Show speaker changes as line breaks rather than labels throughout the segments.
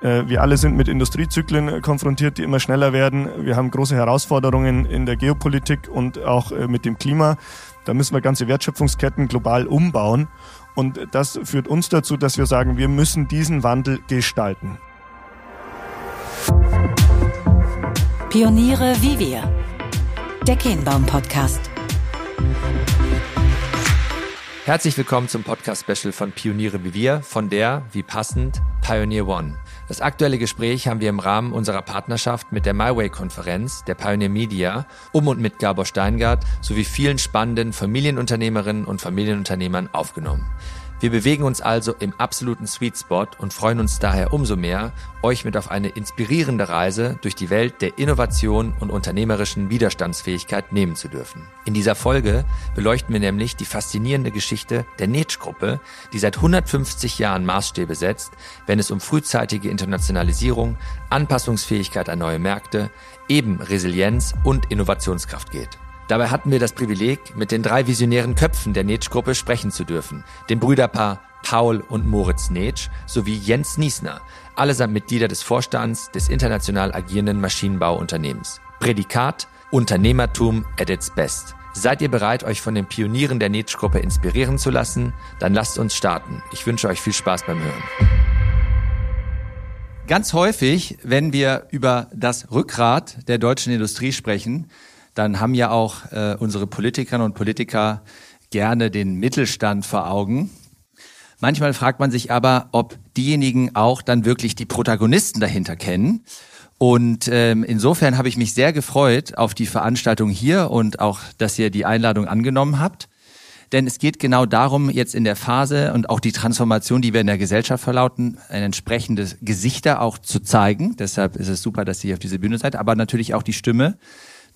Äh, wir alle sind mit Industriezyklen konfrontiert, die immer schneller werden. Wir haben große Herausforderungen in der Geopolitik und auch äh, mit dem Klima. Da müssen wir ganze Wertschöpfungsketten global umbauen. Und das führt uns dazu, dass wir sagen, wir müssen diesen Wandel gestalten.
Pioniere wie wir. Der Kehnbaum Podcast.
Herzlich willkommen zum Podcast-Special von Pioniere wie wir, von der, wie passend, Pioneer One. Das aktuelle Gespräch haben wir im Rahmen unserer Partnerschaft mit der MyWay-Konferenz, der Pioneer Media, um und mit Gabor Steingart sowie vielen spannenden Familienunternehmerinnen und Familienunternehmern aufgenommen. Wir bewegen uns also im absoluten Sweet Spot und freuen uns daher umso mehr, euch mit auf eine inspirierende Reise durch die Welt der Innovation und unternehmerischen Widerstandsfähigkeit nehmen zu dürfen. In dieser Folge beleuchten wir nämlich die faszinierende Geschichte der Netsch-Gruppe, die seit 150 Jahren Maßstäbe setzt, wenn es um frühzeitige Internationalisierung, Anpassungsfähigkeit an neue Märkte, eben Resilienz und Innovationskraft geht. Dabei hatten wir das Privileg, mit den drei visionären Köpfen der Netsch-Gruppe sprechen zu dürfen. Dem Brüderpaar Paul und Moritz Netsch sowie Jens Niesner, allesamt Mitglieder des Vorstands des international agierenden Maschinenbauunternehmens. Prädikat Unternehmertum at its best. Seid ihr bereit, euch von den Pionieren der Netsch-Gruppe inspirieren zu lassen? Dann lasst uns starten. Ich wünsche euch viel Spaß beim Hören. Ganz häufig, wenn wir über das Rückgrat der deutschen Industrie sprechen, dann haben ja auch äh, unsere Politikerinnen und Politiker gerne den Mittelstand vor Augen. Manchmal fragt man sich aber, ob diejenigen auch dann wirklich die Protagonisten dahinter kennen. Und ähm, insofern habe ich mich sehr gefreut auf die Veranstaltung hier und auch, dass ihr die Einladung angenommen habt. Denn es geht genau darum, jetzt in der Phase und auch die Transformation, die wir in der Gesellschaft verlauten, ein entsprechendes Gesichter auch zu zeigen. Deshalb ist es super, dass ihr auf diese Bühne seid, aber natürlich auch die Stimme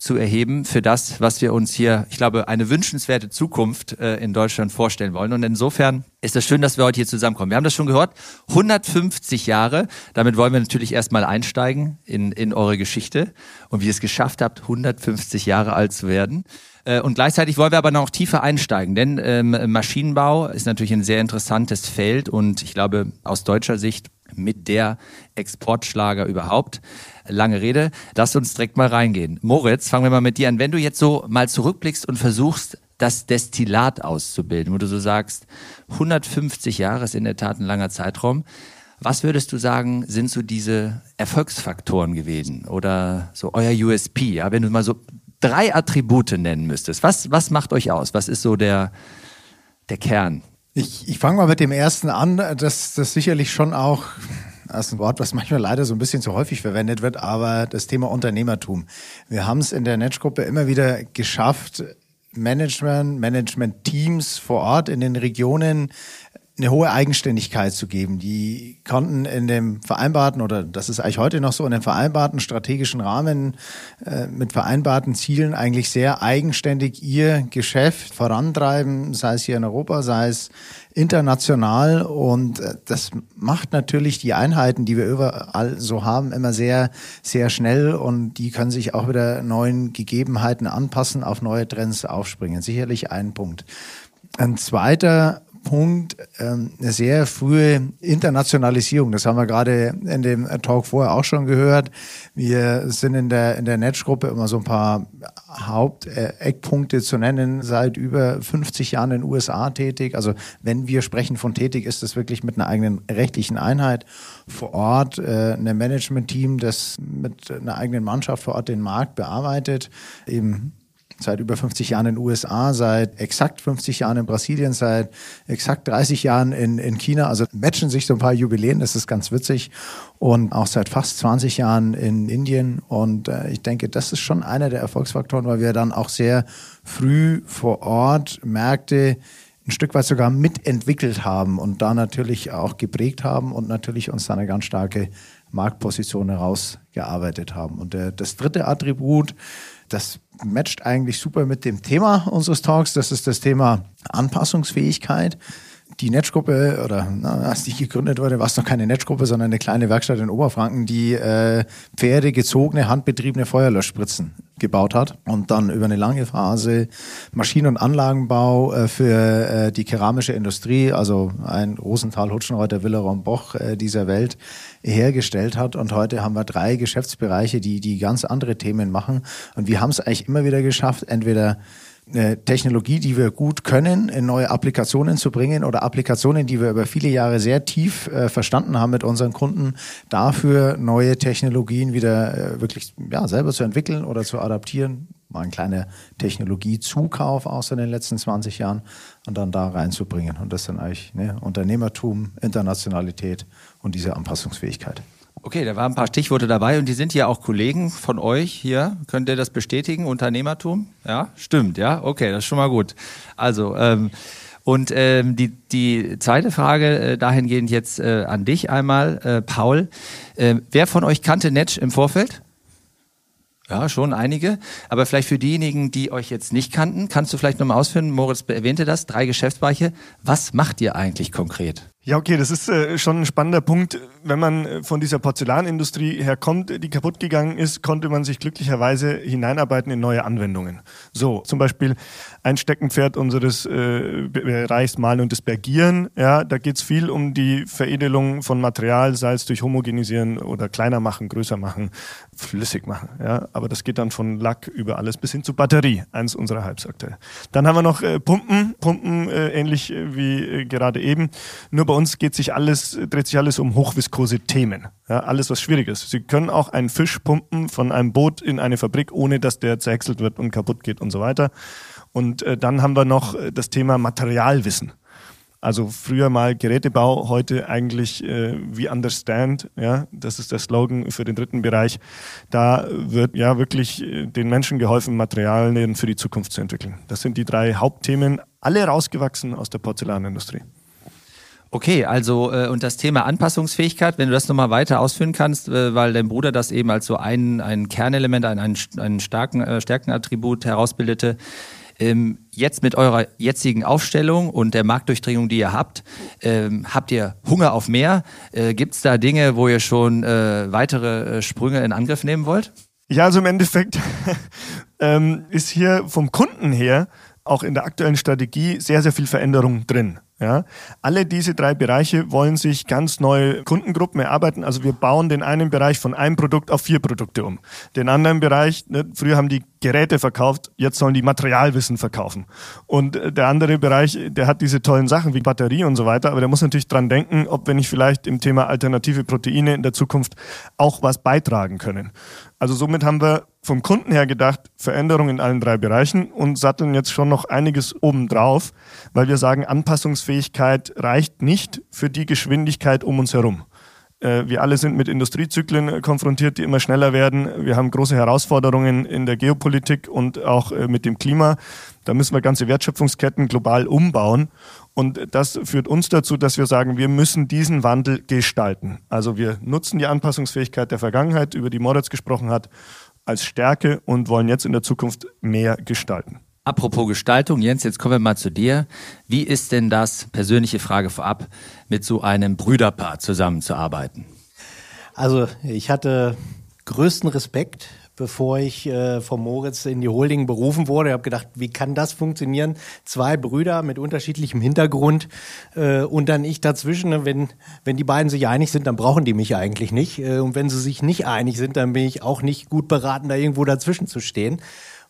zu erheben für das, was wir uns hier, ich glaube, eine wünschenswerte Zukunft äh, in Deutschland vorstellen wollen. Und insofern ist es schön, dass wir heute hier zusammenkommen. Wir haben das schon gehört, 150 Jahre. Damit wollen wir natürlich erstmal einsteigen in, in eure Geschichte und wie ihr es geschafft habt, 150 Jahre alt zu werden. Äh, und gleichzeitig wollen wir aber noch tiefer einsteigen, denn ähm, Maschinenbau ist natürlich ein sehr interessantes Feld und ich glaube aus deutscher Sicht mit der Exportschlager überhaupt. Lange Rede, lass uns direkt mal reingehen. Moritz, fangen wir mal mit dir an. Wenn du jetzt so mal zurückblickst und versuchst, das Destillat auszubilden, wo du so sagst, 150 Jahre ist in der Tat ein langer Zeitraum. Was würdest du sagen, sind so diese Erfolgsfaktoren gewesen oder so euer USP? Ja, wenn du mal so drei Attribute nennen müsstest, was, was macht euch aus? Was ist so der, der Kern?
Ich, ich fange mal mit dem ersten an, dass das sicherlich schon auch das ist ein Wort, was manchmal leider so ein bisschen zu häufig verwendet wird, aber das Thema Unternehmertum. Wir haben es in der Netzgruppe immer wieder geschafft, Management, Management-Teams vor Ort in den Regionen eine hohe Eigenständigkeit zu geben. Die konnten in dem vereinbarten, oder das ist eigentlich heute noch so, in dem vereinbarten strategischen Rahmen äh, mit vereinbarten Zielen eigentlich sehr eigenständig ihr Geschäft vorantreiben, sei es hier in Europa, sei es international. Und äh, das macht natürlich die Einheiten, die wir überall so haben, immer sehr, sehr schnell und die können sich auch wieder neuen Gegebenheiten anpassen, auf neue Trends aufspringen. Sicherlich ein Punkt. Ein zweiter Punkt ähm, eine sehr frühe Internationalisierung. Das haben wir gerade in dem Talk vorher auch schon gehört. Wir sind in der, in der Netzgruppe immer so ein paar Haupteckpunkte zu nennen. Seit über 50 Jahren in den USA tätig. Also wenn wir sprechen von tätig, ist das wirklich mit einer eigenen rechtlichen Einheit vor Ort, äh, ein Management-Team, das mit einer eigenen Mannschaft vor Ort den Markt bearbeitet. Eben seit über 50 Jahren in den USA, seit exakt 50 Jahren in Brasilien, seit exakt 30 Jahren in, in China. Also matchen sich so ein paar Jubiläen, das ist ganz witzig. Und auch seit fast 20 Jahren in Indien. Und äh, ich denke, das ist schon einer der Erfolgsfaktoren, weil wir dann auch sehr früh vor Ort Märkte ein Stück weit sogar mitentwickelt haben und da natürlich auch geprägt haben und natürlich uns da eine ganz starke Marktposition herausgearbeitet haben. Und der, das dritte Attribut, das matcht eigentlich super mit dem Thema unseres Talks. Das ist das Thema Anpassungsfähigkeit. die Netzgruppe oder na, als die gegründet wurde, war es noch keine Netzgruppe, sondern eine kleine Werkstatt in Oberfranken, die äh, pferdegezogene, handbetriebene Feuerlöschspritzen gebaut hat und dann über eine lange Phase Maschinen- und Anlagenbau äh, für äh, die keramische Industrie, also ein Rosenthal, Hutschenreuter, Willeron, Boch äh, dieser Welt hergestellt hat. Und heute haben wir drei Geschäftsbereiche, die, die ganz andere Themen machen. Und wir haben es eigentlich immer wieder geschafft, entweder eine Technologie, die wir gut können, in neue Applikationen zu bringen oder Applikationen, die wir über viele Jahre sehr tief äh, verstanden haben mit unseren Kunden, dafür neue Technologien wieder äh, wirklich ja, selber zu entwickeln oder zu adaptieren. Mal ein kleiner Technologiezukauf aus in den letzten 20 Jahren und dann da reinzubringen. Und das dann eigentlich ne, Unternehmertum, Internationalität und diese Anpassungsfähigkeit.
Okay, da waren ein paar Stichworte dabei und die sind ja auch Kollegen von euch hier. Könnt ihr das bestätigen? Unternehmertum? Ja, stimmt, ja. Okay, das ist schon mal gut. Also, ähm, und ähm, die, die zweite Frage äh, dahingehend jetzt äh, an dich einmal, äh, Paul. Äh, wer von euch kannte Netsch im Vorfeld? Ja, schon einige. Aber vielleicht für diejenigen, die euch jetzt nicht kannten, kannst du vielleicht nochmal ausführen, Moritz erwähnte das, drei Geschäftsbereiche. Was macht ihr eigentlich konkret?
Ja, okay, das ist äh, schon ein spannender Punkt. Wenn man äh, von dieser Porzellanindustrie herkommt, die kaputt gegangen ist, konnte man sich glücklicherweise hineinarbeiten in neue Anwendungen. So, zum Beispiel ein Steckenpferd unseres äh, Bereichs Malen und das Bergieren. Ja, da geht's viel um die Veredelung von Material, sei es durch Homogenisieren oder kleiner machen, größer machen, flüssig machen. Ja, aber das geht dann von Lack über alles bis hin zu Batterie, eins unserer Halbsakte. Dann haben wir noch äh, Pumpen, Pumpen äh, ähnlich äh, wie äh, gerade eben. Nur bei uns geht sich alles, dreht sich alles um hochviskose Themen. Ja, alles, was schwierig ist. Sie können auch einen Fisch pumpen von einem Boot in eine Fabrik, ohne dass der zerhäckselt wird und kaputt geht und so weiter. Und äh, dann haben wir noch äh, das Thema Materialwissen. Also früher mal Gerätebau, heute eigentlich äh, wie Understand, ja, das ist der Slogan für den dritten Bereich. Da wird ja wirklich äh, den Menschen geholfen, Materialien für die Zukunft zu entwickeln. Das sind die drei Hauptthemen, alle rausgewachsen aus der Porzellanindustrie.
Okay, also äh, und das Thema Anpassungsfähigkeit, wenn du das nochmal weiter ausführen kannst, äh, weil dein Bruder das eben als so ein, ein Kernelement, ein, ein, ein starken, äh, Stärkenattribut herausbildete. Ähm, jetzt mit eurer jetzigen Aufstellung und der Marktdurchdringung, die ihr habt, ähm, habt ihr Hunger auf mehr? Äh, Gibt es da Dinge, wo ihr schon äh, weitere äh, Sprünge in Angriff nehmen wollt?
Ja, also im Endeffekt ähm, ist hier vom Kunden her auch in der aktuellen Strategie sehr, sehr viel Veränderung drin. Ja, alle diese drei Bereiche wollen sich ganz neue Kundengruppen erarbeiten. Also wir bauen den einen Bereich von einem Produkt auf vier Produkte um. Den anderen Bereich, ne, früher haben die Geräte verkauft, jetzt sollen die Materialwissen verkaufen. Und äh, der andere Bereich, der hat diese tollen Sachen wie Batterie und so weiter, aber der muss natürlich dran denken, ob wir nicht vielleicht im Thema alternative Proteine in der Zukunft auch was beitragen können. Also somit haben wir vom Kunden her gedacht, Veränderung in allen drei Bereichen und satteln jetzt schon noch einiges obendrauf, weil wir sagen, Anpassungsfähigkeit reicht nicht für die Geschwindigkeit um uns herum. Äh, wir alle sind mit Industriezyklen konfrontiert, die immer schneller werden. Wir haben große Herausforderungen in der Geopolitik und auch äh, mit dem Klima. Da müssen wir ganze Wertschöpfungsketten global umbauen. Und das führt uns dazu, dass wir sagen, wir müssen diesen Wandel gestalten. Also wir nutzen die Anpassungsfähigkeit der Vergangenheit, über die Moritz gesprochen hat, als Stärke und wollen jetzt in der Zukunft mehr gestalten.
Apropos Gestaltung, Jens, jetzt kommen wir mal zu dir. Wie ist denn das, persönliche Frage vorab, mit so einem Brüderpaar zusammenzuarbeiten?
Also ich hatte größten Respekt, bevor ich äh, vom Moritz in die Holding berufen wurde. Ich habe gedacht, wie kann das funktionieren? Zwei Brüder mit unterschiedlichem Hintergrund äh, und dann ich dazwischen. Wenn, wenn die beiden sich einig sind, dann brauchen die mich eigentlich nicht. Äh, und wenn sie sich nicht einig sind, dann bin ich auch nicht gut beraten, da irgendwo dazwischen zu stehen.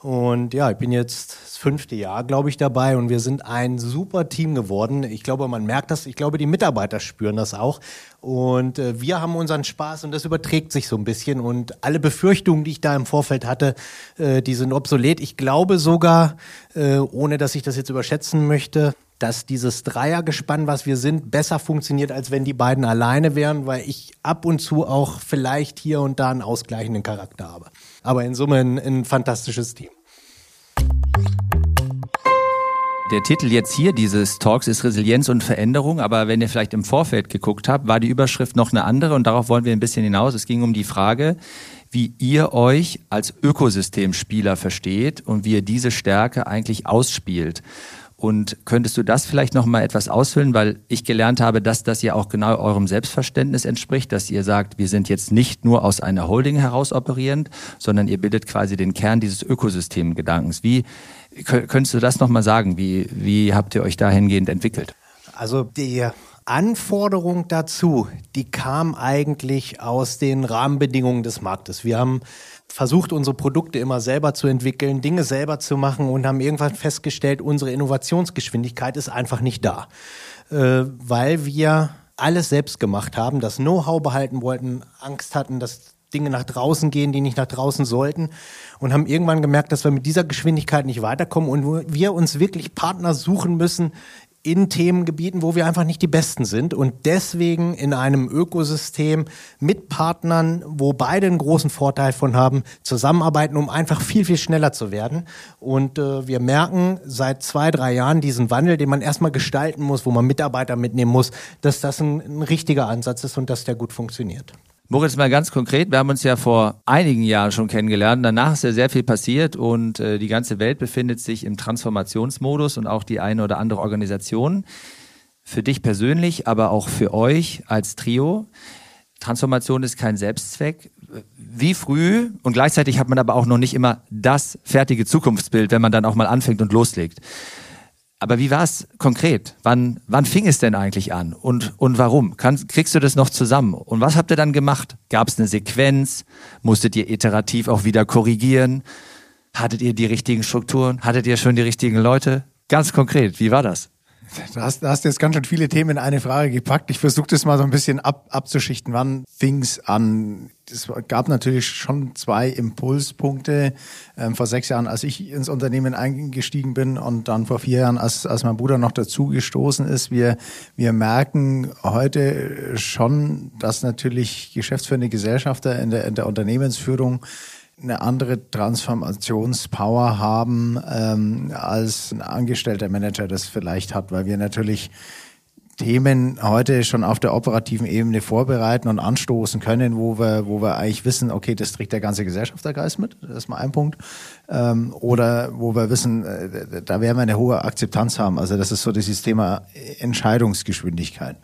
Und ja, ich bin jetzt das fünfte Jahr, glaube ich, dabei und wir sind ein super Team geworden. Ich glaube, man merkt das. Ich glaube, die Mitarbeiter spüren das auch. Und äh, wir haben unseren Spaß und das überträgt sich so ein bisschen. Und alle Befürchtungen, die ich da im Vorfeld hatte, äh, die sind obsolet. Ich glaube sogar, äh, ohne dass ich das jetzt überschätzen möchte, dass dieses Dreiergespann, was wir sind, besser funktioniert, als wenn die beiden alleine wären, weil ich ab und zu auch vielleicht hier und da einen ausgleichenden Charakter habe. Aber in Summe ein, ein fantastisches Team.
Der Titel jetzt hier dieses Talks ist Resilienz und Veränderung, aber wenn ihr vielleicht im Vorfeld geguckt habt, war die Überschrift noch eine andere und darauf wollen wir ein bisschen hinaus. Es ging um die Frage, wie ihr euch als Ökosystemspieler versteht und wie ihr diese Stärke eigentlich ausspielt. Und könntest du das vielleicht noch mal etwas ausfüllen, weil ich gelernt habe, dass das ja auch genau eurem Selbstverständnis entspricht, dass ihr sagt, wir sind jetzt nicht nur aus einer Holding heraus operierend, sondern ihr bildet quasi den Kern dieses Ökosystemgedankens. Wie könntest du das noch mal sagen? Wie, wie habt ihr euch dahingehend entwickelt?
Also die Anforderung dazu, die kam eigentlich aus den Rahmenbedingungen des Marktes. Wir haben versucht, unsere Produkte immer selber zu entwickeln, Dinge selber zu machen und haben irgendwann festgestellt, unsere Innovationsgeschwindigkeit ist einfach nicht da, äh, weil wir alles selbst gemacht haben, das Know-how behalten wollten, Angst hatten, dass Dinge nach draußen gehen, die nicht nach draußen sollten und haben irgendwann gemerkt, dass wir mit dieser Geschwindigkeit nicht weiterkommen und wir uns wirklich Partner suchen müssen in Themengebieten, wo wir einfach nicht die Besten sind und deswegen in einem Ökosystem mit Partnern, wo beide einen großen Vorteil von haben, zusammenarbeiten, um einfach viel, viel schneller zu werden. Und äh, wir merken seit zwei, drei Jahren diesen Wandel, den man erstmal gestalten muss, wo man Mitarbeiter mitnehmen muss, dass das ein, ein richtiger Ansatz ist und dass der gut funktioniert.
Moritz, mal ganz konkret, wir haben uns ja vor einigen Jahren schon kennengelernt. Danach ist ja sehr viel passiert und äh, die ganze Welt befindet sich im Transformationsmodus und auch die eine oder andere Organisation. Für dich persönlich, aber auch für euch als Trio. Transformation ist kein Selbstzweck. Wie früh und gleichzeitig hat man aber auch noch nicht immer das fertige Zukunftsbild, wenn man dann auch mal anfängt und loslegt. Aber wie war es konkret? Wann, wann fing es denn eigentlich an? Und, und warum? Kann, kriegst du das noch zusammen? Und was habt ihr dann gemacht? Gab es eine Sequenz? Musstet ihr iterativ auch wieder korrigieren? Hattet ihr die richtigen Strukturen? Hattet ihr schon die richtigen Leute? Ganz konkret, wie war das?
Du hast, du hast jetzt ganz schön viele Themen in eine Frage gepackt. Ich versuche das mal so ein bisschen ab, abzuschichten. Wann fing es an? Es gab natürlich schon zwei Impulspunkte. Ähm, vor sechs Jahren, als ich ins Unternehmen eingestiegen bin und dann vor vier Jahren, als, als mein Bruder noch dazu gestoßen ist. Wir, wir merken heute schon, dass natürlich geschäftsführende Gesellschafter in der, in der Unternehmensführung eine andere Transformationspower haben, ähm, als ein angestellter Manager das vielleicht hat, weil wir natürlich Themen heute schon auf der operativen Ebene vorbereiten und anstoßen können, wo wir, wo wir eigentlich wissen, okay, das trägt der ganze Gesellschaftergeist mit, das ist mal ein Punkt. Ähm, oder wo wir wissen, äh, da werden wir eine hohe Akzeptanz haben. Also das ist so dieses Thema Entscheidungsgeschwindigkeit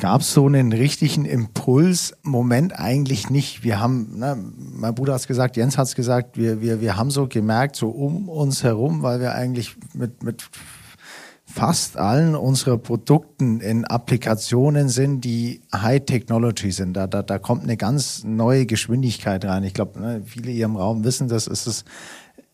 gab es so einen richtigen Impulsmoment eigentlich nicht. Wir haben, ne, mein Bruder hat es gesagt, Jens hat es gesagt, wir, wir, wir haben so gemerkt, so um uns herum, weil wir eigentlich mit, mit fast allen unserer Produkten in Applikationen sind, die High Technology sind. Da, da, da kommt eine ganz neue Geschwindigkeit rein. Ich glaube, ne, viele hier im Raum wissen das, ist es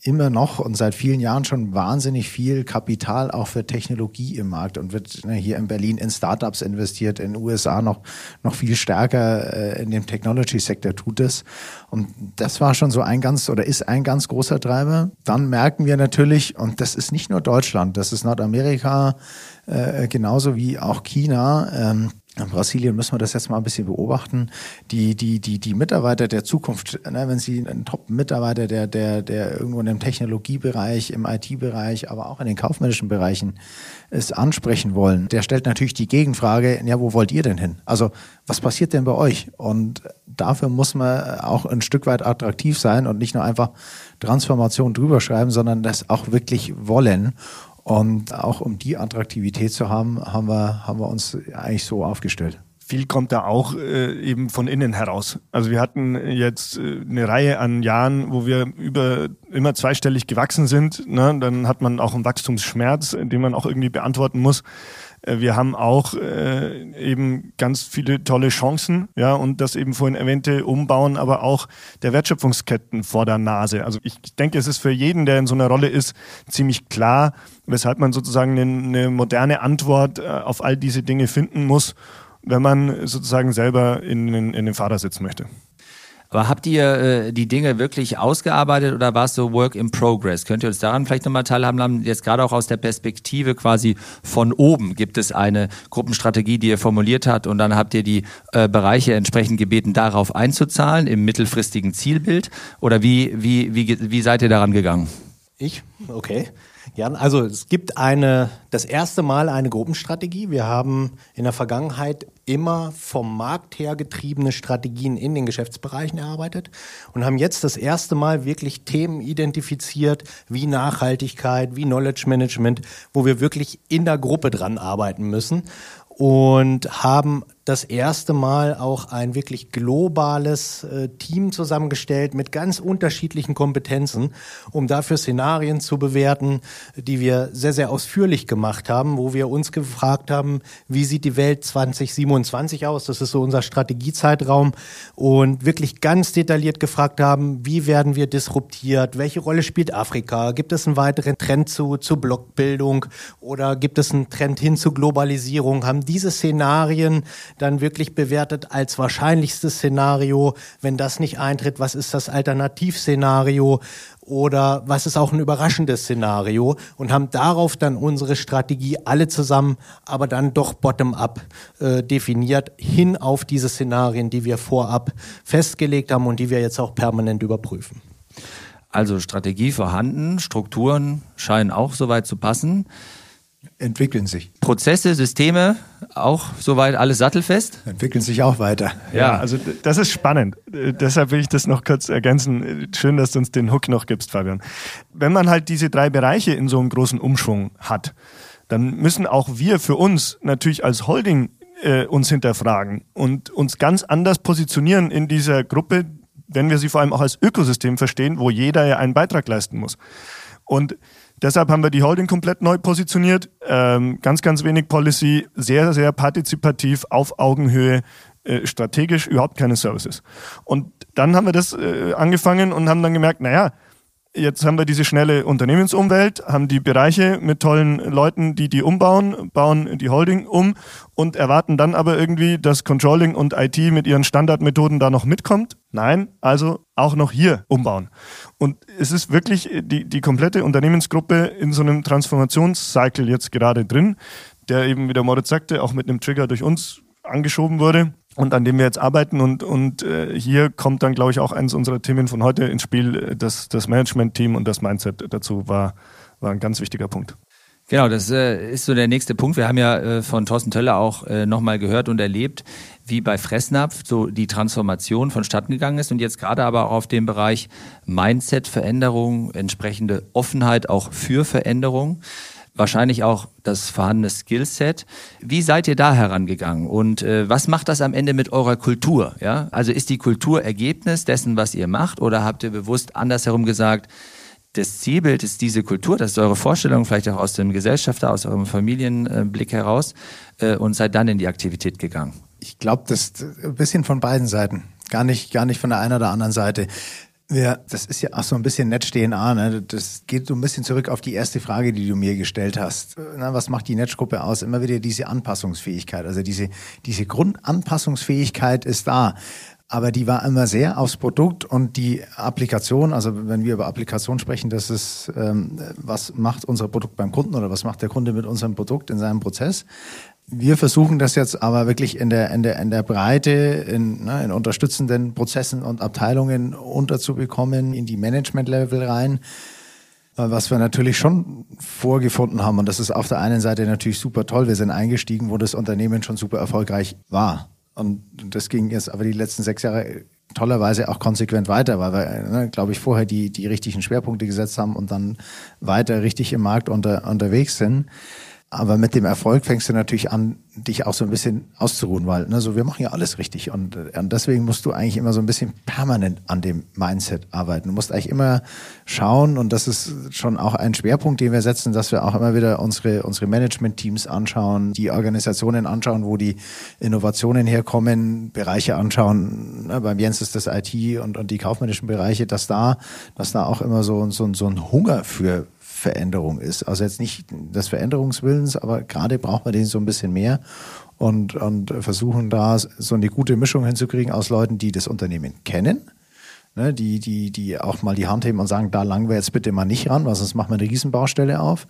immer noch und seit vielen Jahren schon wahnsinnig viel Kapital auch für Technologie im Markt und wird ne, hier in Berlin in Startups investiert, in den USA noch, noch viel stärker äh, in dem Technology-Sektor tut es. Und das war schon so ein ganz oder ist ein ganz großer Treiber. Dann merken wir natürlich, und das ist nicht nur Deutschland, das ist Nordamerika, äh, genauso wie auch China, ähm, in Brasilien müssen wir das jetzt mal ein bisschen beobachten. Die, die, die, die Mitarbeiter der Zukunft, ne, wenn Sie einen Top-Mitarbeiter, der, der, der irgendwo in dem Technologiebereich, im IT-Bereich, aber auch in den kaufmännischen Bereichen es ansprechen wollen, der stellt natürlich die Gegenfrage, ja, wo wollt ihr denn hin? Also, was passiert denn bei euch? Und dafür muss man auch ein Stück weit attraktiv sein und nicht nur einfach Transformation drüber schreiben, sondern das auch wirklich wollen. Und auch um die Attraktivität zu haben, haben wir, haben wir uns eigentlich so aufgestellt
viel kommt da auch äh, eben von innen heraus. Also wir hatten jetzt äh, eine Reihe an Jahren, wo wir über immer zweistellig gewachsen sind. Ne? Dann hat man auch einen Wachstumsschmerz, den man auch irgendwie beantworten muss. Äh, wir haben auch äh, eben ganz viele tolle Chancen, ja, und das eben vorhin erwähnte Umbauen, aber auch der Wertschöpfungsketten vor der Nase. Also ich denke, es ist für jeden, der in so einer Rolle ist, ziemlich klar, weshalb man sozusagen eine, eine moderne Antwort äh, auf all diese Dinge finden muss, wenn man sozusagen selber in, in, in den Fahrersitz möchte.
Aber habt ihr äh, die Dinge wirklich ausgearbeitet oder war es so Work in Progress? Könnt ihr uns daran vielleicht nochmal teilhaben lassen? Jetzt gerade auch aus der Perspektive quasi von oben gibt es eine Gruppenstrategie, die ihr formuliert habt und dann habt ihr die äh, Bereiche entsprechend gebeten, darauf einzuzahlen im mittelfristigen Zielbild? Oder wie, wie, wie, wie seid ihr daran gegangen?
Ich? Okay. Ja, also es gibt eine, das erste Mal eine Gruppenstrategie. Wir haben in der Vergangenheit immer vom Markt her getriebene Strategien in den Geschäftsbereichen erarbeitet und haben jetzt das erste Mal wirklich Themen identifiziert, wie Nachhaltigkeit, wie Knowledge Management, wo wir wirklich in der Gruppe dran arbeiten müssen und haben das erste Mal auch ein wirklich globales äh, Team zusammengestellt mit ganz unterschiedlichen Kompetenzen, um dafür Szenarien zu bewerten, die wir sehr, sehr ausführlich gemacht haben, wo wir uns gefragt haben, wie sieht die Welt 2027 aus? Das ist so unser Strategiezeitraum und wirklich ganz detailliert gefragt haben, wie werden wir disruptiert? Welche Rolle spielt Afrika? Gibt es einen weiteren Trend zu, zu Blockbildung oder gibt es einen Trend hin zu Globalisierung? Haben diese Szenarien dann wirklich bewertet als wahrscheinlichstes Szenario. Wenn das nicht eintritt, was ist das Alternativszenario? Oder was ist auch ein überraschendes Szenario? Und haben darauf dann unsere Strategie alle zusammen, aber dann doch bottom-up äh, definiert, hin auf diese Szenarien, die wir vorab festgelegt haben und die wir jetzt auch permanent überprüfen.
Also Strategie vorhanden, Strukturen scheinen auch soweit zu passen
entwickeln sich.
Prozesse, Systeme, auch soweit alles sattelfest?
Entwickeln sich auch weiter.
Ja, also das ist spannend. Äh, deshalb will ich das noch kurz ergänzen. Schön, dass du uns den Hook noch gibst, Fabian. Wenn man halt diese drei Bereiche in so einem großen Umschwung hat, dann müssen auch wir für uns natürlich als Holding äh, uns hinterfragen und uns ganz anders positionieren in dieser Gruppe, wenn wir sie vor allem auch als Ökosystem verstehen, wo jeder ja einen Beitrag leisten muss. Und Deshalb haben wir die Holding komplett neu positioniert. Ähm, ganz, ganz wenig Policy, sehr, sehr partizipativ, auf Augenhöhe, äh, strategisch, überhaupt keine Services. Und dann haben wir das äh, angefangen und haben dann gemerkt, naja, Jetzt haben wir diese schnelle Unternehmensumwelt, haben die Bereiche mit tollen Leuten, die die umbauen, bauen die Holding um und erwarten dann aber irgendwie, dass Controlling und IT mit ihren Standardmethoden da noch mitkommt. Nein, also auch noch hier umbauen. Und es ist wirklich die, die komplette Unternehmensgruppe in so einem Transformationscycle jetzt gerade drin, der eben, wie der Moritz sagte, auch mit einem Trigger durch uns angeschoben wurde und an dem wir jetzt arbeiten. Und, und äh, hier kommt dann, glaube ich, auch eines unserer Themen von heute ins Spiel. Das, das Management-Team und das Mindset dazu war, war ein ganz wichtiger Punkt.
Genau, das äh, ist so der nächste Punkt. Wir haben ja äh, von Thorsten Töller auch äh, nochmal gehört und erlebt, wie bei Fressnapf so die Transformation vonstatten gegangen ist und jetzt gerade aber auch auf dem Bereich Mindset-Veränderung, entsprechende Offenheit auch für Veränderung wahrscheinlich auch das vorhandene Skillset. Wie seid ihr da herangegangen und äh, was macht das am Ende mit eurer Kultur? Ja? Also ist die Kultur Ergebnis dessen, was ihr macht oder habt ihr bewusst andersherum gesagt, das Zielbild ist diese Kultur, das ist eure Vorstellung, vielleicht auch aus dem Gesellschafter, aus eurem Familienblick heraus äh, und seid dann in die Aktivität gegangen?
Ich glaube, das ist ein bisschen von beiden Seiten. Gar nicht, gar nicht von der einen oder anderen Seite. Ja, das ist ja auch so ein bisschen Netsch-DNA. Ne? Das geht so ein bisschen zurück auf die erste Frage, die du mir gestellt hast. Na, was macht die Netsch-Gruppe aus? Immer wieder diese Anpassungsfähigkeit. Also diese, diese Grundanpassungsfähigkeit ist da. Aber die war immer sehr aufs Produkt und die Applikation, also wenn wir über Applikation sprechen, das ist, ähm, was macht unser Produkt beim Kunden oder was macht der Kunde mit unserem Produkt in seinem Prozess. Wir versuchen das jetzt aber wirklich in der, in der, in der Breite, in, ne, in unterstützenden Prozessen und Abteilungen unterzubekommen, in die Management-Level rein. Was wir natürlich schon vorgefunden haben, und das ist auf der einen Seite natürlich super toll, wir sind eingestiegen, wo das Unternehmen schon super erfolgreich war. Und das ging jetzt aber die letzten sechs Jahre tollerweise auch konsequent weiter, weil wir, ne, glaube ich, vorher die, die richtigen Schwerpunkte gesetzt haben und dann weiter richtig im Markt unter, unterwegs sind. Aber mit dem Erfolg fängst du natürlich an, dich auch so ein bisschen auszuruhen, weil ne, so wir machen ja alles richtig und, äh, und deswegen musst du eigentlich immer so ein bisschen permanent an dem Mindset arbeiten. Du musst eigentlich immer schauen und das ist schon auch ein Schwerpunkt, den wir setzen, dass wir auch immer wieder unsere unsere Management-Teams anschauen, die Organisationen anschauen, wo die Innovationen herkommen, Bereiche anschauen. Ne, beim Jens ist das IT und und die kaufmännischen Bereiche, dass da dass da auch immer so so, so ein Hunger für Veränderung ist. Also jetzt nicht des Veränderungswillens, aber gerade braucht man den so ein bisschen mehr und, und versuchen da so eine gute Mischung hinzukriegen aus Leuten, die das Unternehmen kennen, ne, die, die, die auch mal die Hand heben und sagen, da langen wir jetzt bitte mal nicht ran, weil sonst machen wir eine Riesenbaustelle auf.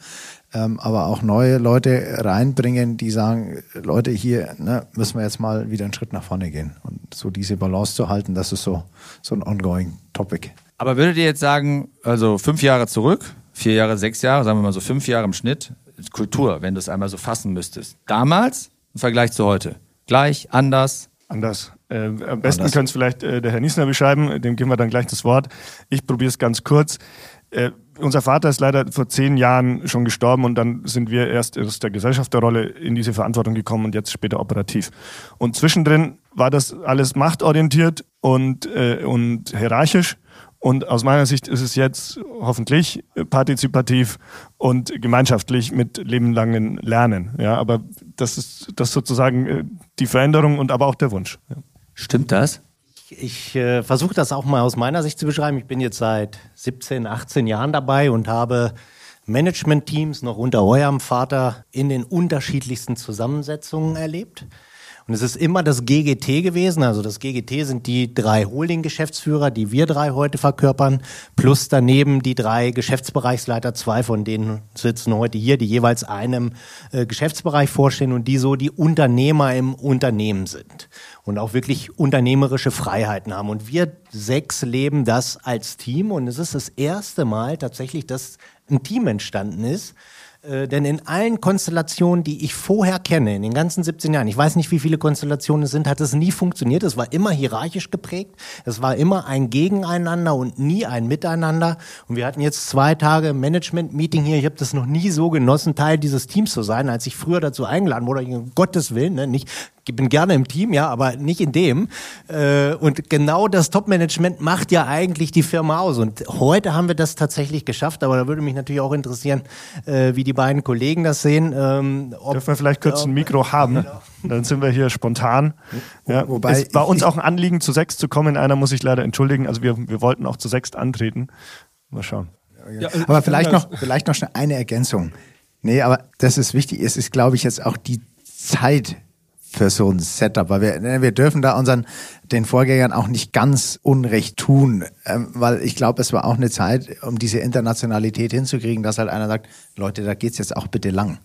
Ähm, aber auch neue Leute reinbringen, die sagen, Leute, hier ne, müssen wir jetzt mal wieder einen Schritt nach vorne gehen. Und so diese Balance zu halten, das ist so, so ein ongoing Topic.
Aber würdet ihr jetzt sagen, also fünf Jahre zurück, vier Jahre, sechs Jahre, sagen wir mal so fünf Jahre im Schnitt, Kultur, wenn du es einmal so fassen müsstest. Damals im Vergleich zu heute. Gleich, anders.
Anders. Äh, am besten könnte es vielleicht äh, der Herr Niesner beschreiben, dem geben wir dann gleich das Wort. Ich probiere es ganz kurz. Äh, unser Vater ist leider vor zehn Jahren schon gestorben und dann sind wir erst aus der Gesellschafterrolle in diese Verantwortung gekommen und jetzt später operativ. Und zwischendrin war das alles machtorientiert und, äh, und hierarchisch. Und aus meiner Sicht ist es jetzt hoffentlich partizipativ und gemeinschaftlich mit lebenlangen Lernen. Ja, aber das ist das sozusagen äh, die Veränderung und aber auch der Wunsch. Ja.
Stimmt das?
Ich äh, versuche das auch mal aus meiner Sicht zu beschreiben. Ich bin jetzt seit 17, 18 Jahren dabei und habe Management-Teams noch unter eurem Vater in den unterschiedlichsten Zusammensetzungen erlebt. Und es ist immer das GGT gewesen. Also das GGT sind die drei Holding-Geschäftsführer, die wir drei heute verkörpern, plus daneben die drei Geschäftsbereichsleiter, zwei von denen sitzen heute hier, die jeweils einem äh, Geschäftsbereich vorstehen und die so die Unternehmer im Unternehmen sind und auch wirklich unternehmerische Freiheiten haben. Und wir sechs leben das als Team und es ist das erste Mal tatsächlich, dass ein Team entstanden ist, äh, denn in allen Konstellationen, die ich vorher kenne, in den ganzen 17 Jahren, ich weiß nicht, wie viele Konstellationen es sind, hat es nie funktioniert. Es war immer hierarchisch geprägt. Es war immer ein Gegeneinander und nie ein Miteinander. Und wir hatten jetzt zwei Tage Management-Meeting hier. Ich habe das noch nie so genossen, Teil dieses Teams zu sein, als ich früher dazu eingeladen wurde. Um Gottes Willen, ne? nicht ich bin gerne im Team, ja, aber nicht in dem. Äh, und genau das Top-Management macht ja eigentlich die Firma aus. Und heute haben wir das tatsächlich geschafft. Aber da würde mich natürlich auch interessieren, äh, wie die beiden Kollegen das sehen.
Ähm, Dürfen wir vielleicht kurz ein Mikro haben? Dann sind wir hier spontan. Ja, Wobei es war uns auch ein Anliegen, zu sechs zu kommen. Einer muss sich leider entschuldigen. Also wir, wir wollten auch zu sechs antreten. Mal schauen.
Ja, aber vielleicht noch, vielleicht noch schnell eine Ergänzung. Nee, aber das ist wichtig. Es ist, glaube ich, jetzt auch die Zeit, für so ein Setup, weil wir, ne, wir dürfen da unseren, den Vorgängern auch nicht ganz Unrecht tun, ähm, weil ich glaube, es war auch eine Zeit, um diese Internationalität hinzukriegen, dass halt einer sagt, Leute, da geht's jetzt auch bitte lang.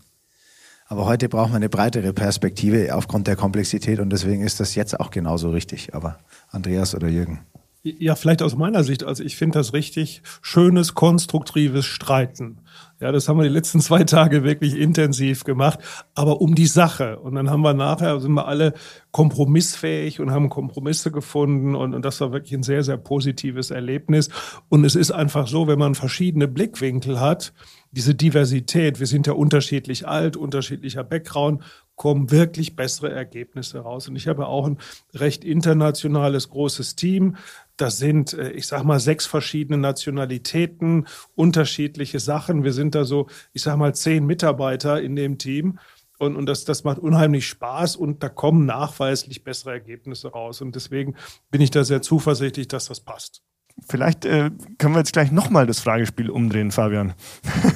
Aber heute brauchen wir eine breitere Perspektive aufgrund der Komplexität und deswegen ist das jetzt auch genauso richtig. Aber Andreas oder Jürgen?
Ja, vielleicht aus meiner Sicht. Also ich finde das richtig schönes, konstruktives Streiten. Ja, das haben wir die letzten zwei Tage wirklich intensiv gemacht, aber um die Sache. Und dann haben wir nachher, sind wir alle kompromissfähig und haben Kompromisse gefunden und, und das war wirklich ein sehr, sehr positives Erlebnis. Und es ist einfach so, wenn man verschiedene Blickwinkel hat, diese Diversität, wir sind ja unterschiedlich alt, unterschiedlicher Background, kommen wirklich bessere Ergebnisse raus. Und ich habe auch ein recht internationales großes Team. Das sind, äh, ich sag mal, sechs verschiedene Nationalitäten, unterschiedliche Sachen. Wir sind da so, ich sag mal, zehn Mitarbeiter in dem Team. Und, und das, das macht unheimlich Spaß und da kommen nachweislich bessere Ergebnisse raus. Und deswegen bin ich da sehr zuversichtlich, dass das passt.
Vielleicht äh, können wir jetzt gleich nochmal das Fragespiel umdrehen, Fabian.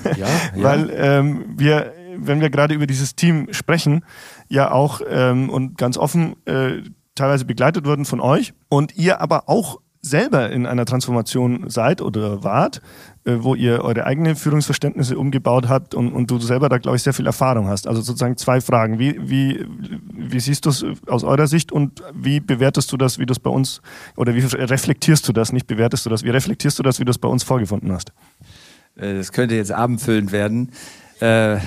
Ja, ja. Weil ähm, wir, wenn wir gerade über dieses Team sprechen, ja auch ähm, und ganz offen äh, teilweise begleitet wurden von euch und ihr aber auch selber in einer Transformation seid oder wart, äh, wo ihr eure eigenen Führungsverständnisse umgebaut habt und, und du selber da, glaube ich, sehr viel Erfahrung hast. Also sozusagen zwei Fragen. Wie, wie, wie siehst du es aus eurer Sicht und wie bewertest du das, wie du es bei uns, oder wie reflektierst du das, nicht bewertest du das, wie reflektierst du das, wie du es bei uns vorgefunden hast?
Äh, das könnte jetzt abendfüllend werden. Äh,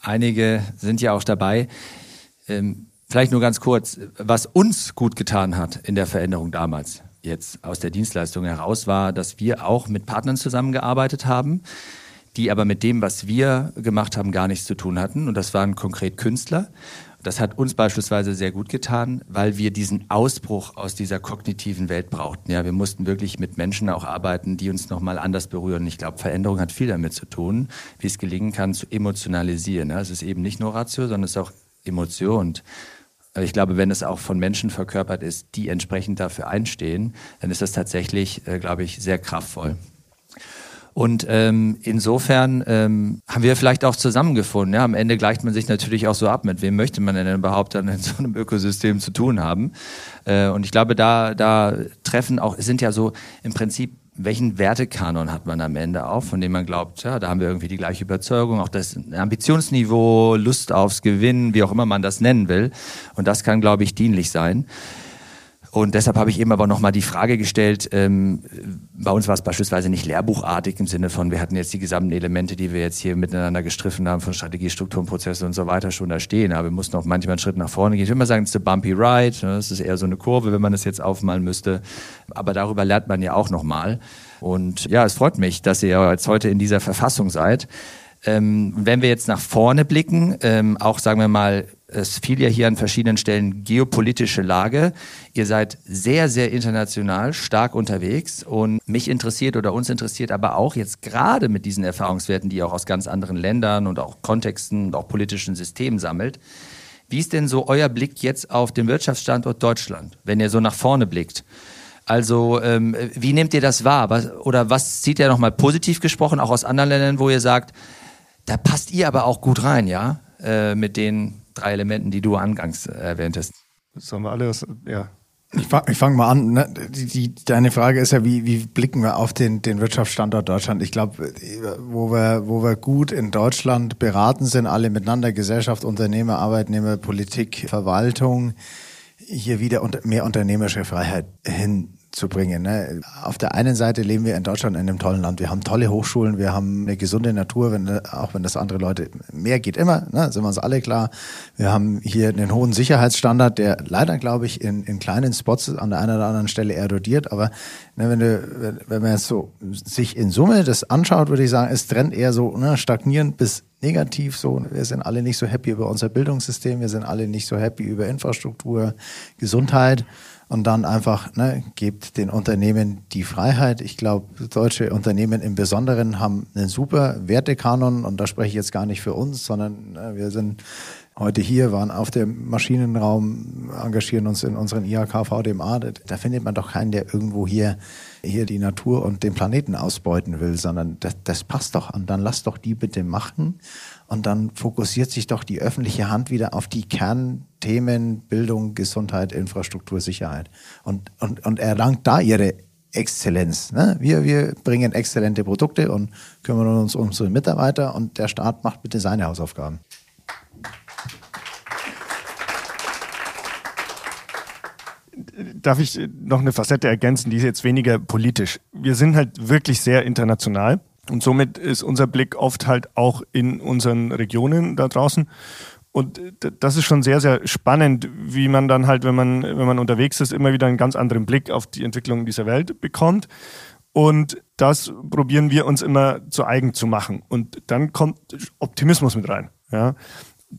einige sind ja auch dabei. Ähm, vielleicht nur ganz kurz, was uns gut getan hat in der Veränderung damals jetzt aus der Dienstleistung heraus war, dass wir auch mit Partnern zusammengearbeitet haben, die aber mit dem, was wir gemacht haben, gar nichts zu tun hatten. Und das waren konkret Künstler. Das hat uns beispielsweise sehr gut getan, weil wir diesen Ausbruch aus dieser kognitiven Welt brauchten. Ja, wir mussten wirklich mit Menschen auch arbeiten, die uns nochmal anders berühren. Ich glaube, Veränderung hat viel damit zu tun, wie es gelingen kann, zu emotionalisieren. Ja, es ist eben nicht nur Ratio, sondern es ist auch Emotion. Und ich glaube, wenn es auch von Menschen verkörpert ist, die entsprechend dafür einstehen, dann ist das tatsächlich, äh, glaube ich, sehr kraftvoll. Und ähm, insofern ähm, haben wir vielleicht auch zusammengefunden. Ja, am Ende gleicht man sich natürlich auch so ab. Mit wem möchte man denn überhaupt dann in so einem Ökosystem zu tun haben? Äh, und ich glaube, da, da treffen auch, sind ja so im Prinzip welchen Wertekanon hat man am Ende auf, von dem man glaubt, ja, da haben wir irgendwie die gleiche Überzeugung, auch das Ambitionsniveau, Lust aufs Gewinnen, wie auch immer man das nennen will. Und das kann, glaube ich, dienlich sein. Und deshalb habe ich eben aber nochmal die Frage gestellt, ähm, bei uns war es beispielsweise nicht lehrbuchartig im Sinne von, wir hatten jetzt die gesamten Elemente, die wir jetzt hier miteinander gestriffen haben, von Strategie, Strukturen, Prozesse und so weiter schon da stehen. Aber wir mussten auch manchmal einen Schritt nach vorne gehen. Ich würde mal sagen, es ist eine bumpy ride. Ne? Das ist eher so eine Kurve, wenn man das jetzt aufmalen müsste. Aber darüber lernt man ja auch nochmal. Und ja, es freut mich, dass ihr jetzt heute in dieser Verfassung seid. Ähm, wenn wir jetzt nach vorne blicken, ähm, auch sagen wir mal, es fiel ja hier an verschiedenen Stellen geopolitische Lage. Ihr seid sehr, sehr international, stark unterwegs und mich interessiert oder uns interessiert aber auch jetzt gerade mit diesen Erfahrungswerten, die ihr auch aus ganz anderen Ländern und auch Kontexten und auch politischen Systemen sammelt. Wie ist denn so euer Blick jetzt auf den Wirtschaftsstandort Deutschland, wenn ihr so nach vorne blickt? Also ähm, wie nehmt ihr das wahr? Was, oder was sieht ihr nochmal positiv gesprochen, auch aus anderen Ländern, wo ihr sagt, da passt ihr aber auch gut rein, ja, äh, mit den drei Elementen, die du angangs erwähntest.
Sollen wir alles, ja.
Ich fange fang mal an. Ne? Die, die, deine Frage ist ja, wie, wie blicken wir auf den, den Wirtschaftsstandort Deutschland? Ich glaube, wo wir, wo wir gut in Deutschland beraten sind, alle miteinander, Gesellschaft, Unternehmer, Arbeitnehmer, Politik, Verwaltung, hier wieder mehr unternehmerische Freiheit hin zu bringen. Ne? Auf der einen Seite leben wir in Deutschland in einem tollen Land. Wir haben tolle Hochschulen, wir haben eine gesunde Natur, wenn, auch wenn das andere Leute mehr geht immer, ne? sind wir uns alle klar. Wir haben hier einen hohen Sicherheitsstandard, der leider, glaube ich, in, in kleinen Spots an der einen oder anderen Stelle erodiert. Aber ne, wenn, du, wenn man jetzt so sich in Summe das anschaut, würde ich sagen, es trennt eher so ne, stagnierend bis negativ so. Wir sind alle nicht so happy über unser Bildungssystem, wir sind alle nicht so happy über Infrastruktur, Gesundheit und dann einfach, ne, gebt den Unternehmen die Freiheit. Ich glaube, deutsche Unternehmen im Besonderen haben einen super Wertekanon und da spreche ich jetzt gar nicht für uns, sondern ne, wir sind heute hier, waren auf dem Maschinenraum, engagieren uns in unseren IHK VDMA. Da findet man doch keinen, der irgendwo hier, hier die Natur und den Planeten ausbeuten will, sondern das, das passt doch. Und dann lass doch die bitte machen. Und dann fokussiert sich doch die öffentliche Hand wieder auf die Kernthemen Bildung, Gesundheit, Infrastruktur, Sicherheit. Und, und, und erlangt da ihre Exzellenz. Ne? Wir, wir bringen exzellente Produkte und kümmern uns um unsere Mitarbeiter und der Staat macht bitte seine Hausaufgaben.
darf ich noch eine Facette ergänzen, die ist jetzt weniger politisch. Wir sind halt wirklich sehr international und somit ist unser Blick oft halt auch in unseren Regionen da draußen. Und das ist schon sehr, sehr spannend, wie man dann halt, wenn man, wenn man unterwegs ist, immer wieder einen ganz anderen Blick auf die Entwicklung dieser Welt bekommt. Und das probieren wir uns immer zu eigen zu machen. Und dann kommt Optimismus mit rein. Ja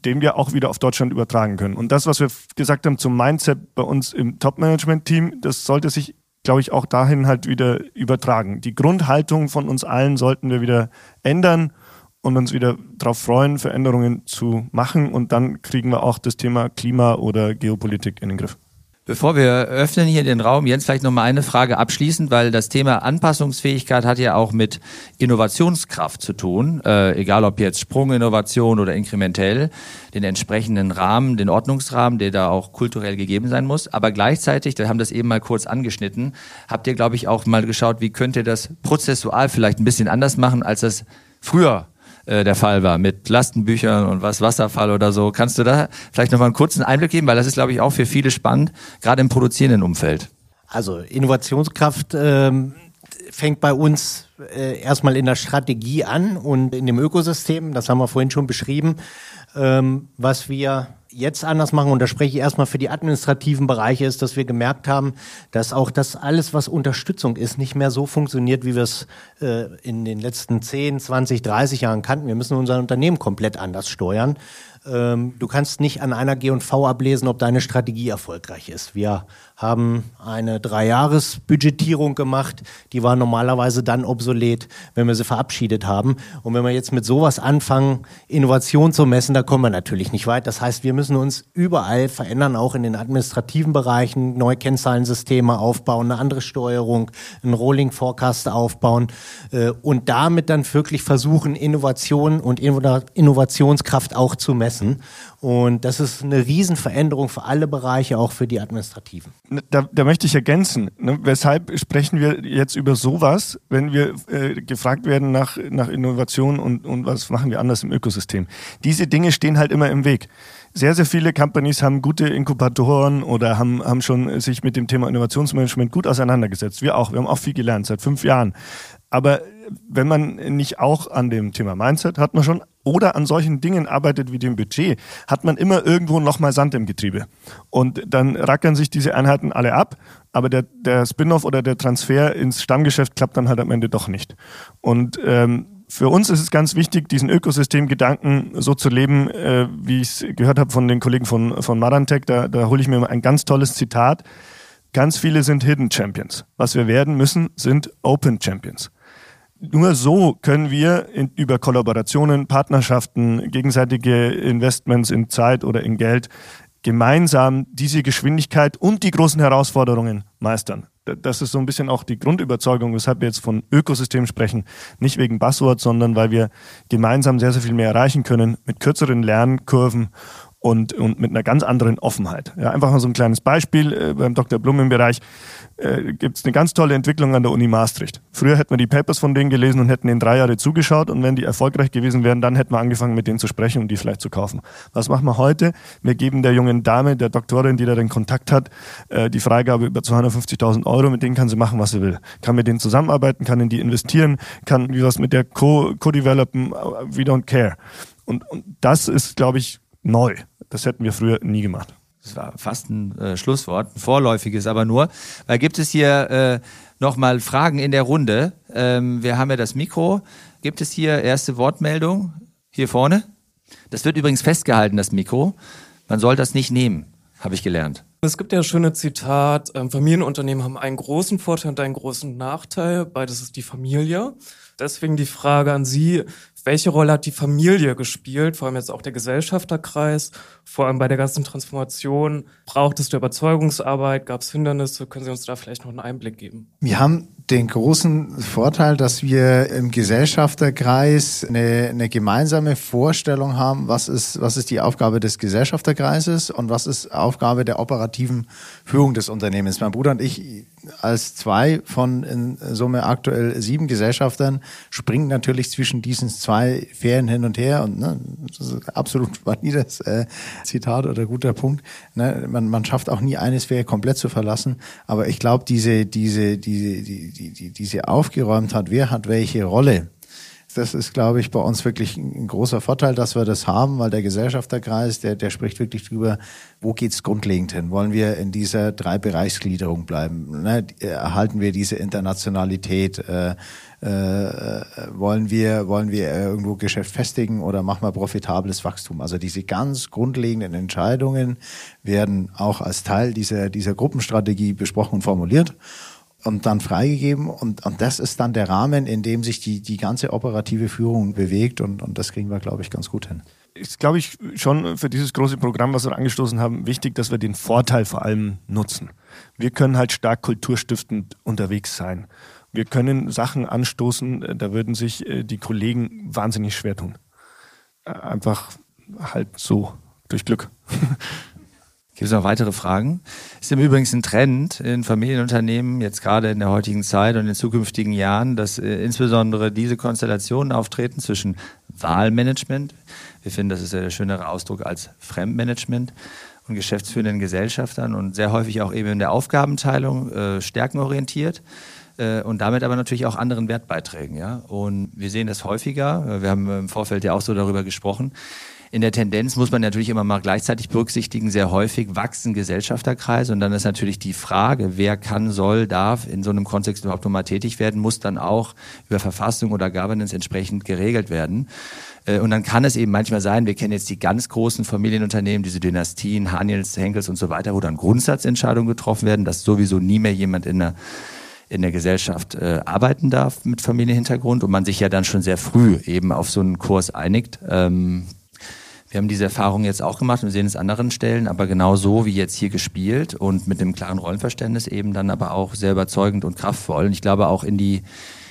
den wir auch wieder auf Deutschland übertragen können. Und das, was wir gesagt haben zum Mindset bei uns im Top-Management-Team, das sollte sich, glaube ich, auch dahin halt wieder übertragen. Die Grundhaltung von uns allen sollten wir wieder ändern und uns wieder darauf freuen, Veränderungen zu machen. Und dann kriegen wir auch das Thema Klima oder Geopolitik in den Griff.
Bevor wir öffnen hier den Raum, Jens, vielleicht noch mal eine Frage abschließend, weil das Thema Anpassungsfähigkeit hat ja auch mit Innovationskraft zu tun, äh, egal ob jetzt Sprunginnovation oder inkrementell, den entsprechenden Rahmen, den Ordnungsrahmen, der da auch kulturell gegeben sein muss. Aber gleichzeitig, wir haben das eben mal kurz angeschnitten, habt ihr, glaube ich, auch mal geschaut, wie könnt ihr das prozessual vielleicht ein bisschen anders machen, als das früher äh, der Fall war mit Lastenbüchern und was Wasserfall oder so. Kannst du da vielleicht noch mal einen kurzen Einblick geben, weil das ist glaube ich auch für viele spannend, gerade im produzierenden Umfeld.
Also Innovationskraft ähm, fängt bei uns äh, erstmal in der Strategie an und in dem Ökosystem, das haben wir vorhin schon beschrieben, ähm, was wir jetzt anders machen, und da spreche ich erstmal für die administrativen Bereiche, ist, dass wir gemerkt haben, dass auch das alles, was Unterstützung ist, nicht mehr so funktioniert, wie wir es äh, in den letzten 10, 20, 30 Jahren kannten. Wir müssen unser Unternehmen komplett anders steuern. Ähm, du kannst nicht an einer G&V ablesen, ob deine Strategie erfolgreich ist. Wir haben eine Dreijahresbudgetierung gemacht, die war normalerweise dann obsolet, wenn wir sie verabschiedet haben. Und wenn wir jetzt mit sowas anfangen, Innovation zu messen, da kommen wir natürlich nicht weit. Das heißt, wir müssen uns überall verändern, auch in den administrativen Bereichen, neue Kennzahlensysteme aufbauen, eine andere Steuerung, einen Rolling Forecast aufbauen äh, und damit dann wirklich versuchen, Innovation und Innovationskraft auch zu messen messen. Und das ist eine Riesenveränderung für alle Bereiche, auch für die Administrativen.
Da, da möchte ich ergänzen. Ne? Weshalb sprechen wir jetzt über sowas, wenn wir äh, gefragt werden nach, nach Innovation und, und was machen wir anders im Ökosystem? Diese Dinge stehen halt immer im Weg sehr, sehr viele Companies haben gute Inkubatoren oder haben, haben schon sich mit dem Thema Innovationsmanagement gut auseinandergesetzt. Wir auch. Wir haben auch viel gelernt seit fünf Jahren. Aber wenn man nicht auch an dem Thema Mindset hat man schon oder an solchen Dingen arbeitet wie dem Budget, hat man immer irgendwo nochmal Sand im Getriebe. Und dann rackern sich diese Einheiten alle ab, aber der, der Spin-off oder der Transfer ins Stammgeschäft klappt dann halt am Ende doch nicht. Und ähm, für uns ist es ganz wichtig, diesen Ökosystemgedanken so zu leben, äh, wie ich es gehört habe von den Kollegen von, von Marantec. Da, da hole ich mir ein ganz tolles Zitat. Ganz viele sind Hidden Champions. Was wir werden müssen, sind Open Champions. Nur so können wir in, über Kollaborationen, Partnerschaften, gegenseitige Investments in Zeit oder in Geld gemeinsam diese Geschwindigkeit und die großen Herausforderungen meistern das ist so ein bisschen auch die Grundüberzeugung, weshalb wir jetzt von Ökosystem sprechen. Nicht wegen Buzzword, sondern weil wir gemeinsam sehr, sehr viel mehr erreichen können mit kürzeren Lernkurven und, und mit einer ganz anderen Offenheit. Ja, einfach mal so ein kleines Beispiel äh, beim Dr. Blum im Bereich äh, gibt es eine ganz tolle Entwicklung an der Uni Maastricht. Früher hätten wir die Papers von denen gelesen und hätten ihnen drei Jahre zugeschaut und wenn die erfolgreich gewesen wären, dann hätten wir angefangen mit denen zu sprechen und die vielleicht zu kaufen. Was machen wir heute? Wir geben der jungen Dame, der Doktorin, die da den Kontakt hat, äh, die Freigabe über 250.000 Euro. Mit denen kann sie machen, was sie will. Kann mit denen zusammenarbeiten, kann in die investieren, kann wie was mit der co-developen. Co we don't care. Und, und das ist, glaube ich, neu. Das hätten wir früher nie gemacht.
Das war fast ein äh, Schlusswort, ein vorläufiges aber nur. Weil gibt es hier äh, nochmal Fragen in der Runde? Ähm, wir haben ja das Mikro. Gibt es hier erste Wortmeldung? Hier vorne? Das wird übrigens festgehalten, das Mikro. Man soll das nicht nehmen, habe ich gelernt.
Es gibt ja ein schönes Zitat, ähm, Familienunternehmen haben einen großen Vorteil und einen großen Nachteil. Beides ist die Familie. Deswegen die Frage an Sie, welche Rolle hat die Familie gespielt, vor allem jetzt auch der Gesellschafterkreis, vor allem bei der ganzen Transformation? Braucht es der Überzeugungsarbeit? Gab es Hindernisse? Können Sie uns da vielleicht noch einen Einblick geben?
Wir haben den großen Vorteil, dass wir im Gesellschafterkreis eine, eine gemeinsame Vorstellung haben, was ist, was ist die Aufgabe des Gesellschafterkreises und was ist Aufgabe der operativen Führung des Unternehmens. Mein Bruder und ich als zwei von in Summe aktuell sieben Gesellschaftern springen natürlich zwischen diesen zwei Fähren hin und her und ne, das ist absolut valides äh, Zitat oder guter Punkt. Ne, man, man schafft auch nie eine Sphäre komplett zu verlassen, aber ich glaube, diese, diese, diese, die, die, die, diese aufgeräumt hat, wer hat welche Rolle, das ist, glaube ich, bei uns wirklich ein großer Vorteil, dass wir das haben, weil der Gesellschafterkreis, der, der spricht wirklich drüber, wo geht's grundlegend hin? Wollen wir in dieser drei Bereichsgliederung bleiben? Ne? Erhalten wir diese Internationalität? Äh, äh, wollen wir wollen wir irgendwo Geschäft festigen oder machen wir profitables Wachstum? Also diese ganz grundlegenden Entscheidungen werden auch als Teil dieser dieser Gruppenstrategie besprochen und formuliert und dann freigegeben. Und, und das ist dann der Rahmen, in dem sich die, die ganze operative Führung bewegt. Und, und das kriegen wir, glaube ich, ganz gut hin.
Ist, glaube ich, schon für dieses große Programm, was wir angestoßen haben, wichtig, dass wir den Vorteil vor allem nutzen. Wir können halt stark kulturstiftend unterwegs sein. Wir können Sachen anstoßen, da würden sich äh, die Kollegen wahnsinnig schwer tun. Äh, einfach halt so durch Glück.
Gibt es noch weitere Fragen? Ist im Übrigen ein Trend in Familienunternehmen, jetzt gerade in der heutigen Zeit und in zukünftigen Jahren, dass äh, insbesondere diese Konstellationen auftreten zwischen Wahlmanagement, wir finden, das ist ja der schönere Ausdruck als Fremdmanagement und geschäftsführenden Gesellschaftern und sehr häufig auch eben in der Aufgabenteilung äh, stärkenorientiert äh, und damit aber natürlich auch anderen Wertbeiträgen. Ja? Und wir sehen das häufiger. Äh, wir haben im Vorfeld ja auch so darüber gesprochen in der Tendenz muss man natürlich immer mal gleichzeitig berücksichtigen, sehr häufig wachsen Gesellschafterkreise und dann ist natürlich die Frage, wer kann, soll, darf in so einem Kontext überhaupt nochmal tätig werden, muss dann auch über Verfassung oder Governance entsprechend geregelt werden. Äh, und dann kann es eben manchmal sein, wir kennen jetzt die ganz großen Familienunternehmen, diese Dynastien, Haniels, Henkels und so weiter, wo dann Grundsatzentscheidungen getroffen werden, dass sowieso nie mehr jemand in der in der Gesellschaft äh, arbeiten darf mit Familienhintergrund und man sich ja dann schon sehr früh eben auf so einen Kurs einigt. Ähm, wir haben diese Erfahrung jetzt auch gemacht und sehen es an anderen Stellen, aber genau so wie jetzt hier gespielt und mit dem klaren Rollenverständnis eben dann aber auch sehr überzeugend und kraftvoll. Und ich glaube auch in die,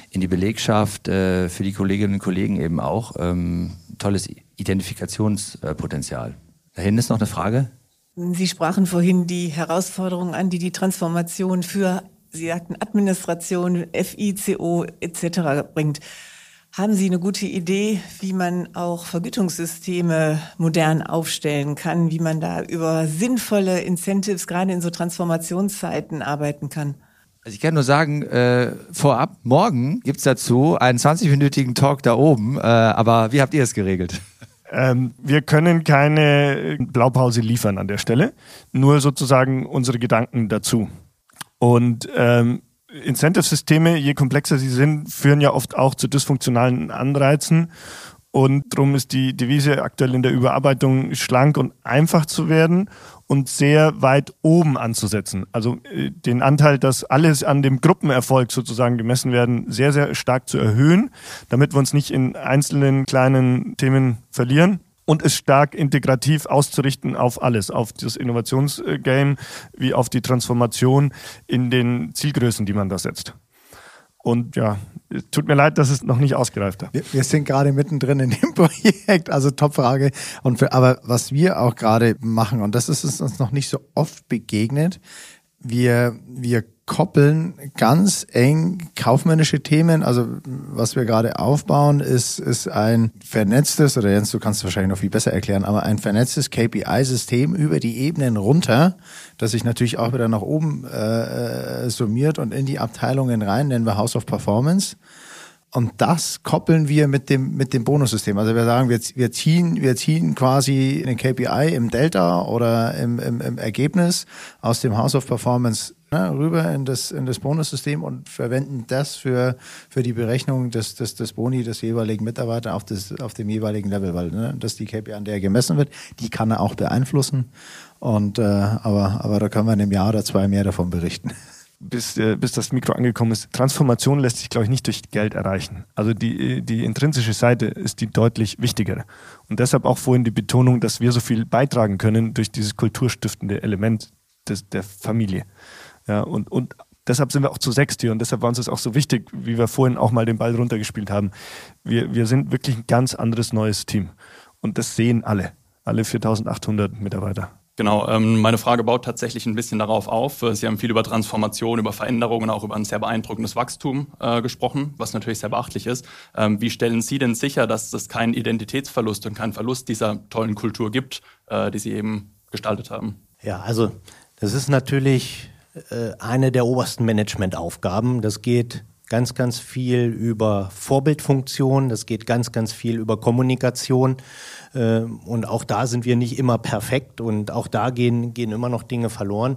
in die Belegschaft, äh, für die Kolleginnen und Kollegen eben auch. Ähm, tolles Identifikationspotenzial. Dahin ist noch eine Frage.
Sie sprachen vorhin die Herausforderungen an, die die Transformation für, Sie sagten Administration, FICO etc. bringt. Haben Sie eine gute Idee, wie man auch Vergütungssysteme modern aufstellen kann, wie man da über sinnvolle Incentives gerade in so Transformationszeiten arbeiten kann?
Also ich kann nur sagen, äh, vorab, morgen gibt's dazu einen 20-minütigen Talk da oben, äh, aber wie habt ihr es geregelt?
Ähm, wir können keine Blaupause liefern an der Stelle, nur sozusagen unsere Gedanken dazu. Und ähm, Incentive-Systeme, je komplexer sie sind, führen ja oft auch zu dysfunktionalen Anreizen. Und darum ist die Devise aktuell in der Überarbeitung schlank und einfach zu werden und sehr weit oben anzusetzen. Also äh, den Anteil, dass alles an dem Gruppenerfolg sozusagen gemessen werden, sehr, sehr stark zu erhöhen, damit wir uns nicht in einzelnen kleinen Themen verlieren und es stark integrativ auszurichten auf alles, auf das Innovationsgame wie auf die Transformation in den Zielgrößen, die man da setzt. Und ja, tut mir leid, dass es noch nicht ausgereift hat.
Wir, wir sind gerade mittendrin in dem Projekt, also Top-Frage. Und für, aber was wir auch gerade machen, und das ist uns noch nicht so oft begegnet, wir, wir koppeln ganz eng kaufmännische Themen. Also was wir gerade aufbauen, ist, ist ein vernetztes, oder Jens, du kannst es wahrscheinlich noch viel besser erklären, aber ein vernetztes KPI-System über die Ebenen runter, das sich natürlich auch wieder nach oben äh, summiert und in die Abteilungen rein, nennen wir House of Performance. Und das koppeln wir mit dem, mit dem Bonussystem. Also wir sagen, wir, wir, ziehen, wir ziehen quasi den KPI im Delta oder im, im, im Ergebnis aus dem House of Performance ne, rüber in das, in das Bonussystem und verwenden das für, für die Berechnung des, des, des Boni des jeweiligen Mitarbeiters auf, das, auf dem jeweiligen Level, weil ne, das die KPI, an der gemessen wird, die kann er auch beeinflussen. Und, äh, aber, aber da können wir in einem Jahr oder zwei mehr davon berichten
bis, äh, bis das Mikro angekommen ist. Transformation lässt sich, glaube ich, nicht durch Geld erreichen. Also die, die intrinsische Seite ist die deutlich wichtigere. Und deshalb auch vorhin die Betonung, dass wir so viel beitragen können durch dieses kulturstiftende Element des, der Familie. Ja, und, und deshalb sind wir auch zu sechst hier und deshalb war uns das auch so wichtig, wie wir vorhin auch mal den Ball runtergespielt haben. Wir, wir sind wirklich ein ganz anderes neues Team. Und das sehen alle, alle 4800 Mitarbeiter.
Genau, ähm, meine Frage baut tatsächlich ein bisschen darauf auf. Äh, Sie haben viel über Transformation, über Veränderungen, auch über ein sehr beeindruckendes Wachstum äh, gesprochen, was natürlich sehr beachtlich ist. Ähm, wie stellen Sie denn sicher, dass es keinen Identitätsverlust und keinen Verlust dieser tollen Kultur gibt, äh, die Sie eben gestaltet haben?
Ja, also das ist natürlich äh, eine der obersten Managementaufgaben. Das geht ganz, ganz viel über Vorbildfunktion, das geht ganz, ganz viel über Kommunikation. Äh, und auch da sind wir nicht immer perfekt und auch da gehen, gehen immer noch Dinge verloren.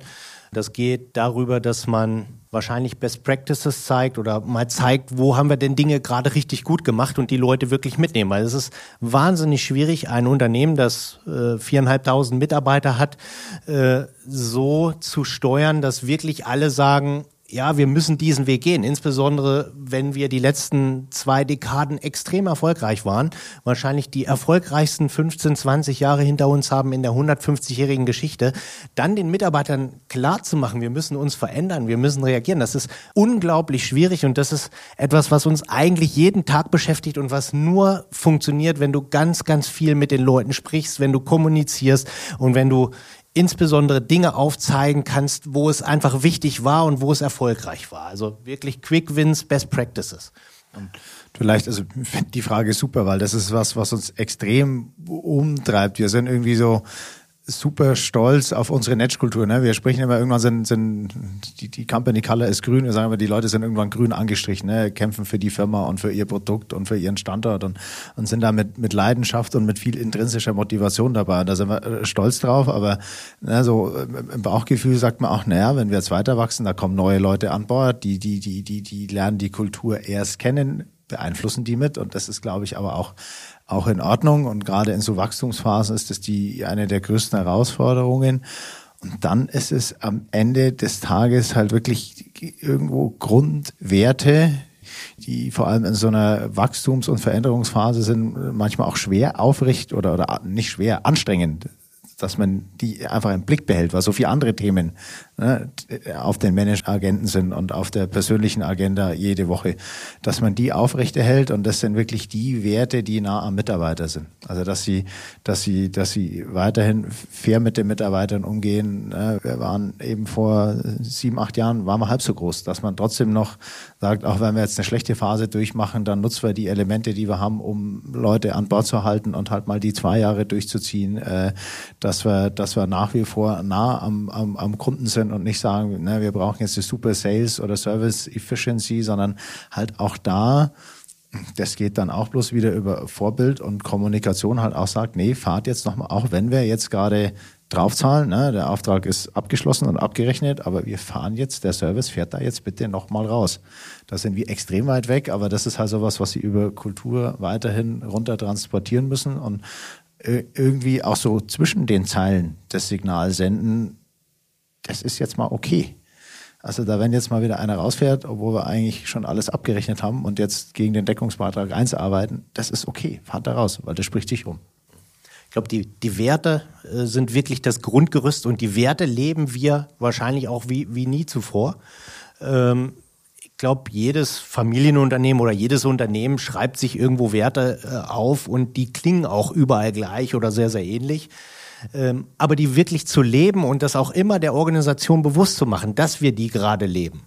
Das geht darüber, dass man wahrscheinlich Best Practices zeigt oder mal zeigt, wo haben wir denn Dinge gerade richtig gut gemacht und die Leute wirklich mitnehmen. Weil es ist wahnsinnig schwierig, ein Unternehmen, das äh, viereinhalbtausend Mitarbeiter hat, äh, so zu steuern, dass wirklich alle sagen, ja, wir müssen diesen Weg gehen, insbesondere wenn wir die letzten zwei Dekaden extrem erfolgreich waren, wahrscheinlich die erfolgreichsten 15, 20 Jahre hinter uns haben in der 150-jährigen Geschichte, dann den Mitarbeitern klar zu machen, wir müssen uns verändern, wir müssen reagieren, das ist unglaublich schwierig und das ist etwas, was uns eigentlich jeden Tag beschäftigt und was nur funktioniert, wenn du ganz, ganz viel mit den Leuten sprichst, wenn du kommunizierst und wenn du insbesondere Dinge aufzeigen kannst, wo es einfach wichtig war und wo es erfolgreich war. Also wirklich Quick Wins, Best Practices.
Vielleicht, also die Frage ist super, weil das ist was, was uns extrem umtreibt. Wir sind irgendwie so super stolz auf unsere Netzkultur. Ne? Wir sprechen immer, irgendwann sind, sind die, die Company Color ist grün. Wir sagen immer, die Leute sind irgendwann grün angestrichen, ne? kämpfen für die Firma und für ihr Produkt und für ihren Standort und, und sind da mit, mit Leidenschaft und mit viel intrinsischer Motivation dabei. Da sind wir äh, stolz drauf, aber ne, so äh, im Bauchgefühl sagt man auch, naja, wenn wir jetzt weiter wachsen, da kommen neue Leute an Bord, die, die, die, die, die lernen die Kultur erst kennen, beeinflussen die mit und das ist, glaube ich, aber auch auch in Ordnung. Und gerade in so Wachstumsphasen ist das die eine der größten Herausforderungen. Und dann ist es am Ende des Tages halt wirklich irgendwo Grundwerte, die vor allem in so einer Wachstums- und Veränderungsphase sind, manchmal auch schwer aufrecht oder, oder nicht schwer, anstrengend dass man die einfach im Blick behält, weil so viele andere Themen ne, auf den Manageragenten sind und auf der persönlichen Agenda jede Woche, dass man die aufrechterhält und das sind wirklich die Werte, die nah am Mitarbeiter sind. Also dass sie, dass sie, dass sie weiterhin fair mit den Mitarbeitern umgehen. Ne. Wir waren eben vor sieben, acht Jahren, waren wir halb so groß, dass man trotzdem noch sagt, auch wenn wir jetzt eine schlechte Phase durchmachen, dann nutzen wir die Elemente, die wir haben, um Leute an Bord zu halten und halt mal die zwei Jahre durchzuziehen, äh, dass wir, dass wir nach wie vor nah am, am, am Kunden sind und nicht sagen, ne, wir brauchen jetzt die super Sales oder Service Efficiency, sondern halt auch da, das geht dann auch bloß wieder über Vorbild und Kommunikation halt auch sagt, nee, fahrt jetzt nochmal, auch wenn wir jetzt gerade draufzahlen. Ne? Der Auftrag ist abgeschlossen und abgerechnet, aber wir fahren jetzt, der Service fährt da jetzt bitte nochmal raus. Da sind wir extrem weit weg, aber das ist halt sowas, was sie über Kultur weiterhin runter transportieren müssen und irgendwie auch so zwischen den Zeilen das Signal senden, das ist jetzt mal okay. Also da wenn jetzt mal wieder einer rausfährt, obwohl wir eigentlich schon alles abgerechnet haben und jetzt gegen den Deckungsbeitrag 1 arbeiten, das ist okay, fahrt da raus, weil das spricht sich um.
Ich glaube, die, die Werte äh, sind wirklich das Grundgerüst und die Werte leben wir wahrscheinlich auch wie, wie nie zuvor. Ähm, glaube, jedes Familienunternehmen oder jedes Unternehmen schreibt sich irgendwo Werte äh, auf und die klingen auch überall gleich oder sehr, sehr ähnlich. Ähm, aber die wirklich zu leben und das auch immer der Organisation bewusst zu machen, dass wir die gerade leben,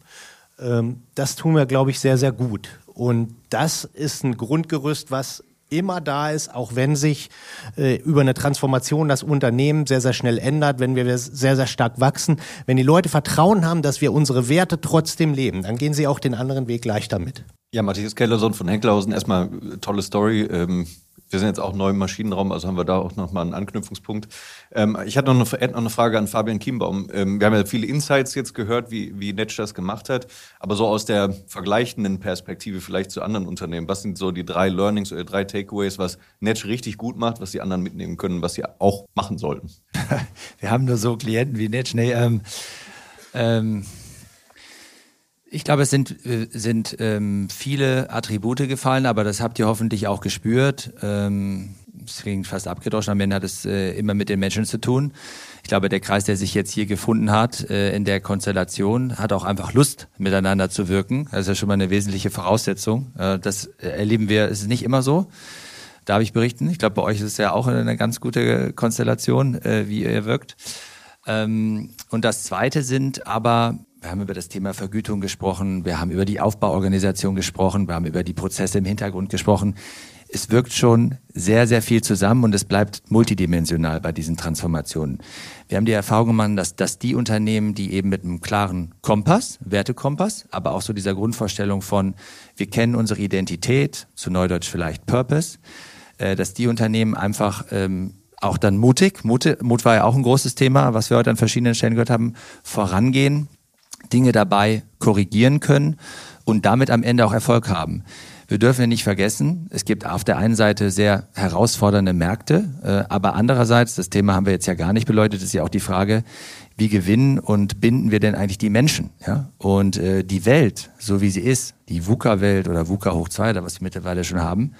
ähm, das tun wir, glaube ich, sehr, sehr gut. Und das ist ein Grundgerüst, was immer da ist, auch wenn sich äh, über eine Transformation das Unternehmen sehr, sehr schnell ändert, wenn wir sehr, sehr stark wachsen. Wenn die Leute Vertrauen haben, dass wir unsere Werte trotzdem leben, dann gehen sie auch den anderen Weg leichter mit.
Ja, Matthias Kellerson von Henklausen, erstmal äh, tolle Story. Ähm wir sind jetzt auch neu im Maschinenraum, also haben wir da auch nochmal einen Anknüpfungspunkt. Ähm, ich hatte noch eine, noch eine, Frage an Fabian Kiembaum. Ähm, wir haben ja viele Insights jetzt gehört, wie, wie Netsch das gemacht hat, aber so aus der vergleichenden Perspektive vielleicht zu anderen Unternehmen. Was sind so die drei Learnings oder drei Takeaways, was Netsch richtig gut macht, was die anderen mitnehmen können, was sie auch machen sollten?
wir haben nur so Klienten wie Netsch. Nee, ähm, ähm ich glaube, es sind, äh, sind ähm, viele Attribute gefallen, aber das habt ihr hoffentlich auch gespürt. Ähm, es klingt fast abgedroschen, am Ende hat es äh, immer mit den Menschen zu tun. Ich glaube, der Kreis, der sich jetzt hier gefunden hat, äh, in der Konstellation, hat auch einfach Lust, miteinander zu wirken. Das ist ja schon mal eine wesentliche Voraussetzung. Äh, das erleben wir, es ist nicht immer so. Darf ich berichten? Ich glaube, bei euch ist es ja auch eine ganz gute Konstellation, äh, wie ihr wirkt. Ähm, und das Zweite sind aber wir haben über das Thema Vergütung gesprochen, wir haben über die Aufbauorganisation gesprochen, wir haben über die Prozesse im Hintergrund gesprochen. Es wirkt schon sehr, sehr viel zusammen und es bleibt multidimensional bei diesen Transformationen. Wir haben die Erfahrung gemacht, dass, dass die Unternehmen, die eben mit einem klaren Kompass, Wertekompass, aber auch so dieser Grundvorstellung von, wir kennen unsere Identität, zu Neudeutsch vielleicht Purpose, äh, dass die Unternehmen einfach ähm, auch dann mutig, Mut, Mut war ja auch ein großes Thema, was wir heute an verschiedenen Stellen gehört haben, vorangehen, Dinge dabei korrigieren können und damit am Ende auch Erfolg haben. Wir dürfen nicht vergessen, es gibt auf der einen Seite sehr herausfordernde Märkte, äh, aber andererseits, das Thema haben wir jetzt ja gar nicht beleuchtet, ist ja auch die Frage, wie gewinnen und binden wir denn eigentlich die Menschen? Ja? Und äh, die Welt, so wie sie ist, die VUCA-Welt oder VUCA hoch 2, was wir mittlerweile schon haben,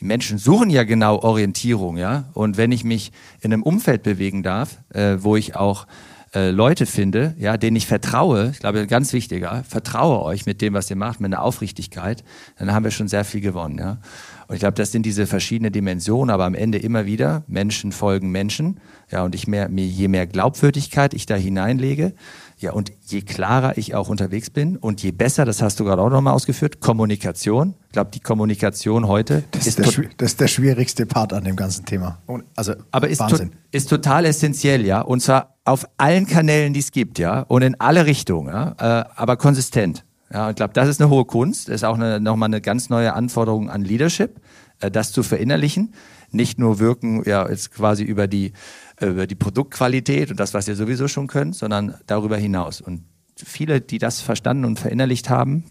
die Menschen suchen ja genau Orientierung, ja. Und wenn ich mich in einem Umfeld bewegen darf, äh, wo ich auch äh, Leute finde, ja, denen ich vertraue, ich glaube, ganz wichtiger, vertraue euch mit dem, was ihr macht, mit einer Aufrichtigkeit, dann haben wir schon sehr viel gewonnen, ja. Und ich glaube, das sind diese verschiedenen Dimensionen, aber am Ende immer wieder, Menschen folgen Menschen, ja, und ich mehr, je mehr Glaubwürdigkeit ich da hineinlege, ja, und je klarer ich auch unterwegs bin und je besser, das hast du gerade auch nochmal ausgeführt, Kommunikation. Ich glaube, die Kommunikation heute
das ist, der, das ist der schwierigste Part an dem ganzen Thema.
Also aber ist, to ist total essentiell, ja. Und zwar auf allen Kanälen, die es gibt, ja, und in alle Richtungen, ja, äh, aber konsistent. Ja, ich glaube, das ist eine hohe Kunst. Das ist auch eine, nochmal eine ganz neue Anforderung an Leadership, äh, das zu verinnerlichen. Nicht nur wirken, ja, jetzt quasi über die über die Produktqualität und das, was ihr sowieso schon könnt, sondern darüber hinaus. Und viele, die das verstanden und verinnerlicht haben,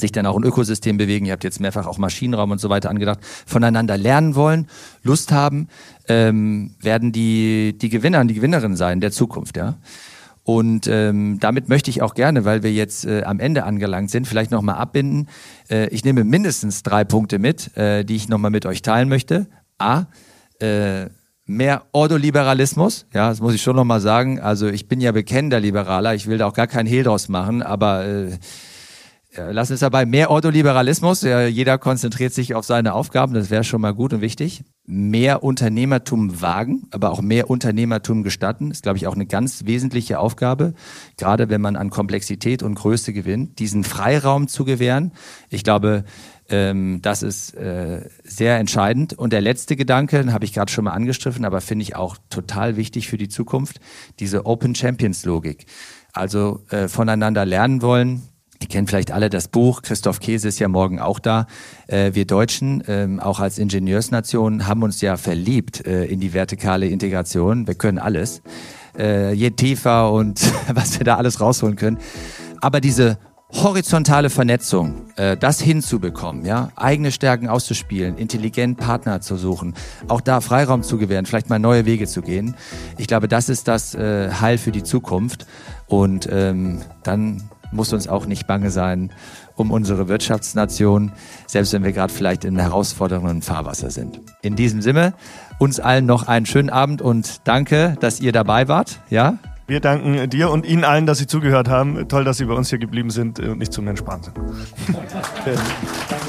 sich dann auch ein Ökosystem bewegen, ihr habt jetzt mehrfach auch Maschinenraum und so weiter angedacht, voneinander lernen wollen, Lust haben, ähm, werden die, die Gewinner und die Gewinnerinnen sein der Zukunft, ja. Und ähm, damit möchte ich auch gerne, weil wir jetzt äh, am Ende angelangt sind, vielleicht nochmal abbinden. Äh, ich nehme mindestens drei Punkte mit, äh, die ich nochmal mit euch teilen möchte. A, äh, mehr Ordoliberalismus, ja, das muss ich schon nochmal sagen. Also ich bin ja bekennender Liberaler, ich will da auch gar keinen Hehl draus machen, aber äh, lassen es dabei mehr Ordoliberalismus. Jeder konzentriert sich auf seine Aufgaben, das wäre schon mal gut und wichtig. Mehr Unternehmertum wagen, aber auch mehr Unternehmertum gestatten, ist, glaube ich, auch eine ganz wesentliche Aufgabe, gerade wenn man an Komplexität und Größe gewinnt, diesen Freiraum zu gewähren. Ich glaube, ähm, das ist äh, sehr entscheidend. Und der letzte Gedanke, den habe ich gerade schon mal angestriffen, aber finde ich auch total wichtig für die Zukunft, diese Open Champions Logik. Also äh, voneinander lernen wollen, die kennen vielleicht alle das Buch. Christoph Käse ist ja morgen auch da. Äh, wir Deutschen, ähm, auch als Ingenieursnation, haben uns ja verliebt äh, in die vertikale Integration. Wir können alles. Äh, je tiefer und was wir da alles rausholen können. Aber diese horizontale Vernetzung, das hinzubekommen, ja, eigene Stärken auszuspielen, intelligent Partner zu suchen, auch da Freiraum zu gewähren, vielleicht mal neue Wege zu gehen. Ich glaube, das ist das Heil für die Zukunft. Und ähm, dann muss uns auch nicht bange sein um unsere Wirtschaftsnation, selbst wenn wir gerade vielleicht in herausfordernden Fahrwasser sind. In diesem Sinne, uns allen noch einen schönen Abend und danke, dass ihr dabei wart. Ja?
Wir danken dir und Ihnen allen, dass Sie zugehört haben. Toll, dass Sie bei uns hier geblieben sind und nicht zum Entspannen sind.